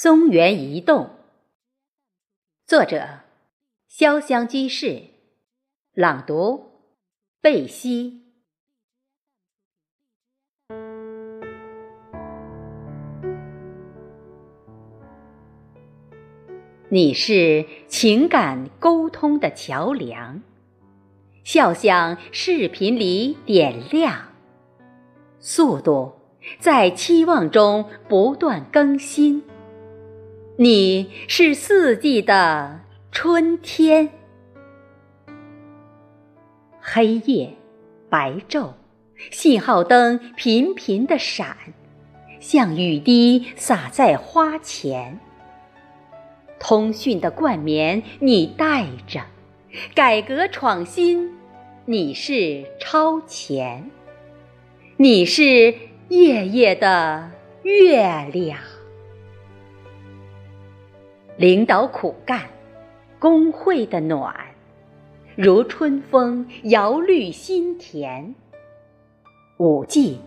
松原移动，作者：潇湘居士，朗读：贝西。你是情感沟通的桥梁，笑像视频里点亮，速度在期望中不断更新。你是四季的春天，黑夜、白昼，信号灯频频的闪，像雨滴洒在花前。通讯的冠冕你戴着，改革创新你是超前，你是夜夜的月亮。领导苦干，工会的暖，如春风摇绿心田。五 G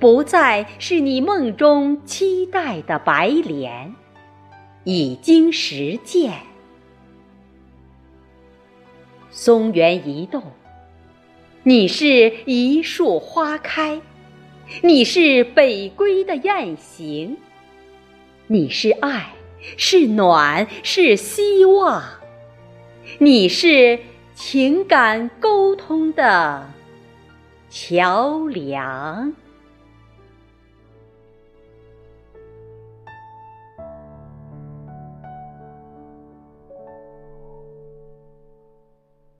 不再是你梦中期待的白莲，已经实践。松原移动，你是一树花开，你是北归的雁行，你是爱。是暖，是希望，你是情感沟通的桥梁。